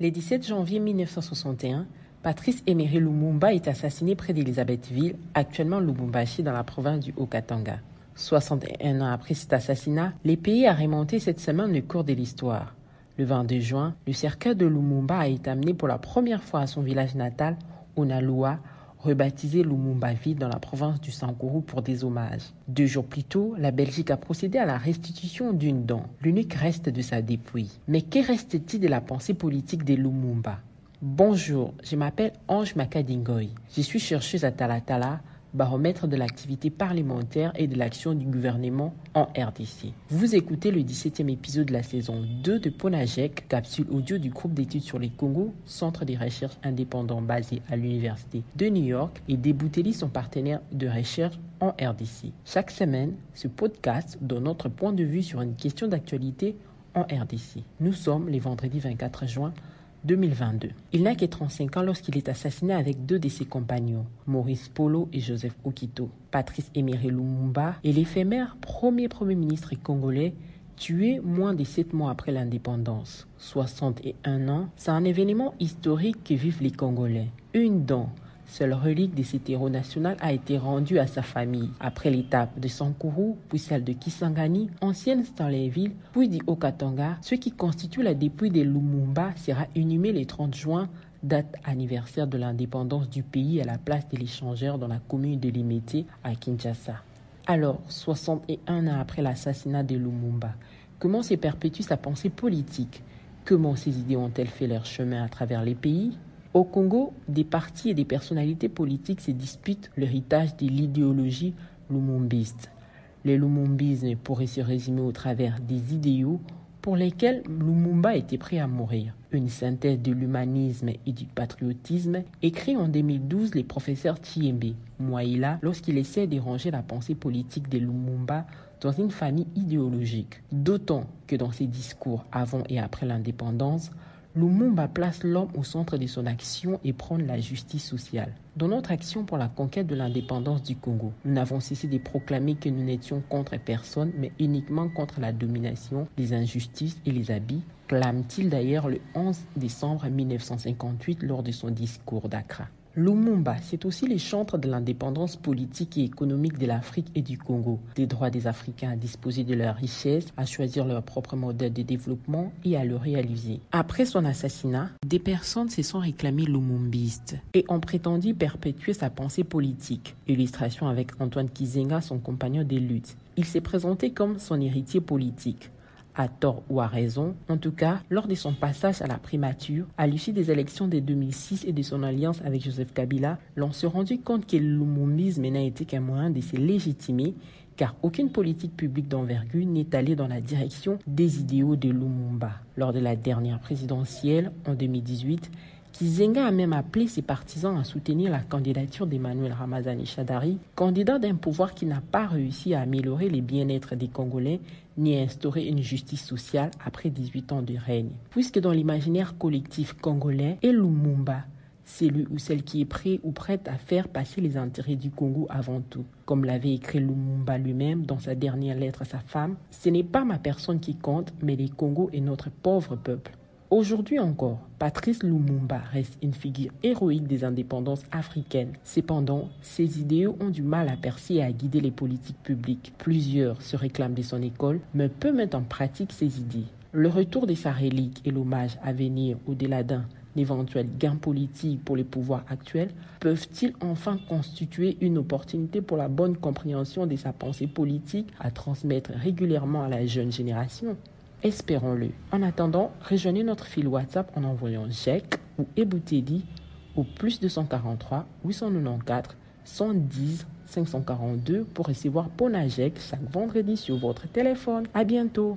Le 17 janvier 1961, Patrice Emery Lumumba est assassiné près d'Elisabethville, actuellement Lubumbashi dans la province du Haut-Katanga. 61 ans après cet assassinat, les pays a remonté cette semaine le cours de l'histoire. Le 22 juin, le cercueil de Lumumba a été amené pour la première fois à son village natal, Onalua, rebaptisé Lumumbaville dans la province du Sankourou pour des hommages. Deux jours plus tôt, la Belgique a procédé à la restitution d'une dent, l'unique reste de sa dépouille. Mais que reste-t-il de la pensée politique de Lumumba? Bonjour, je m'appelle Ange Makadingoy. Je suis chercheuse à Talatala baromètre de l'activité parlementaire et de l'action du gouvernement en RDC. Vous écoutez le 17e épisode de la saison 2 de Ponajek, capsule audio du groupe d'études sur les Congo, centre de recherche indépendant basé à l'Université de New York, et Debouteli, son partenaire de recherche en RDC. Chaque semaine, ce podcast donne notre point de vue sur une question d'actualité en RDC. Nous sommes les vendredis 24 juin 2022. Il n'a que 35 ans lorsqu'il est assassiné avec deux de ses compagnons, Maurice Polo et Joseph Okito. Patrice Emery Lumumba est l'éphémère premier Premier ministre congolais tué moins de sept mois après l'indépendance. 61 ans, c'est un événement historique que vivent les Congolais. Une dent, Seule relique de cet héros national a été rendue à sa famille après l'étape de Sankourou, puis celle de Kisangani, ancienne Stanleyville, puis du Okatanga. Ce qui constitue la dépouille de Lumumba sera inhumé le 30 juin, date anniversaire de l'indépendance du pays à la place de l'échangeur dans la commune de Limete à Kinshasa. Alors, 61 ans après l'assassinat de Lumumba, comment se perpétue sa pensée politique? Comment ces idées ont-elles fait leur chemin à travers les pays? Au Congo, des partis et des personnalités politiques se disputent l'héritage de l'idéologie lumumbiste. Le lumumbisme pourrait se résumer au travers des idéaux pour lesquels Lumumba était prêt à mourir. Une synthèse de l'humanisme et du patriotisme, écrit en 2012 les professeurs Chiembe Mwaila lorsqu'il essaie de ranger la pensée politique de Lumumba dans une famille idéologique. D'autant que dans ses discours avant et après l'indépendance, Lumumba place l'homme au centre de son action et prône la justice sociale. Dans notre action pour la conquête de l'indépendance du Congo, nous n'avons cessé de proclamer que nous n'étions contre personne, mais uniquement contre la domination, les injustices et les habits, clame-t-il d'ailleurs le 11 décembre 1958 lors de son discours d'Accra. Lumumba, c'est aussi les chantres de l'indépendance politique et économique de l'Afrique et du Congo, des droits des Africains à disposer de leurs richesses, à choisir leur propre modèle de développement et à le réaliser. Après son assassinat, des personnes se sont réclamées lumumbistes et ont prétendu perpétuer sa pensée politique. Illustration avec Antoine Kizenga, son compagnon de lutte. Il s'est présenté comme son héritier politique à tort ou à raison, en tout cas, lors de son passage à la primature, à l'issue des élections de 2006 et de son alliance avec Joseph Kabila, l'on se rendu compte que le lumumbisme n'a été qu'un moyen de se légitimer car aucune politique publique d'envergure n'est allée dans la direction des idéaux de Lumumba. Lors de la dernière présidentielle, en 2018, Kizenga a même appelé ses partisans à soutenir la candidature d'Emmanuel Ramazani Chadari, candidat d'un pouvoir qui n'a pas réussi à améliorer les bien-être des Congolais ni à instaurer une justice sociale après 18 ans de règne. Puisque dans l'imaginaire collectif congolais, et Lumumba, c'est ou celle qui est prêt ou prête à faire passer les intérêts du Congo avant tout. Comme l'avait écrit Lumumba lui-même dans sa dernière lettre à sa femme, ce n'est pas ma personne qui compte, mais les Congos et notre pauvre peuple. Aujourd'hui encore, Patrice Lumumba reste une figure héroïque des indépendances africaines. Cependant, ses idéaux ont du mal à percer et à guider les politiques publiques. Plusieurs se réclament de son école, mais peu mettent en pratique ses idées. Le retour de sa relique et l'hommage à venir au-delà d'un éventuel gain politique pour les pouvoirs actuels peuvent-ils enfin constituer une opportunité pour la bonne compréhension de sa pensée politique à transmettre régulièrement à la jeune génération? Espérons-le. En attendant, rejoignez notre fil WhatsApp en envoyant JEC ou Eboutedi au plus 243 894 110 542 pour recevoir Ponajek chaque vendredi sur votre téléphone. À bientôt.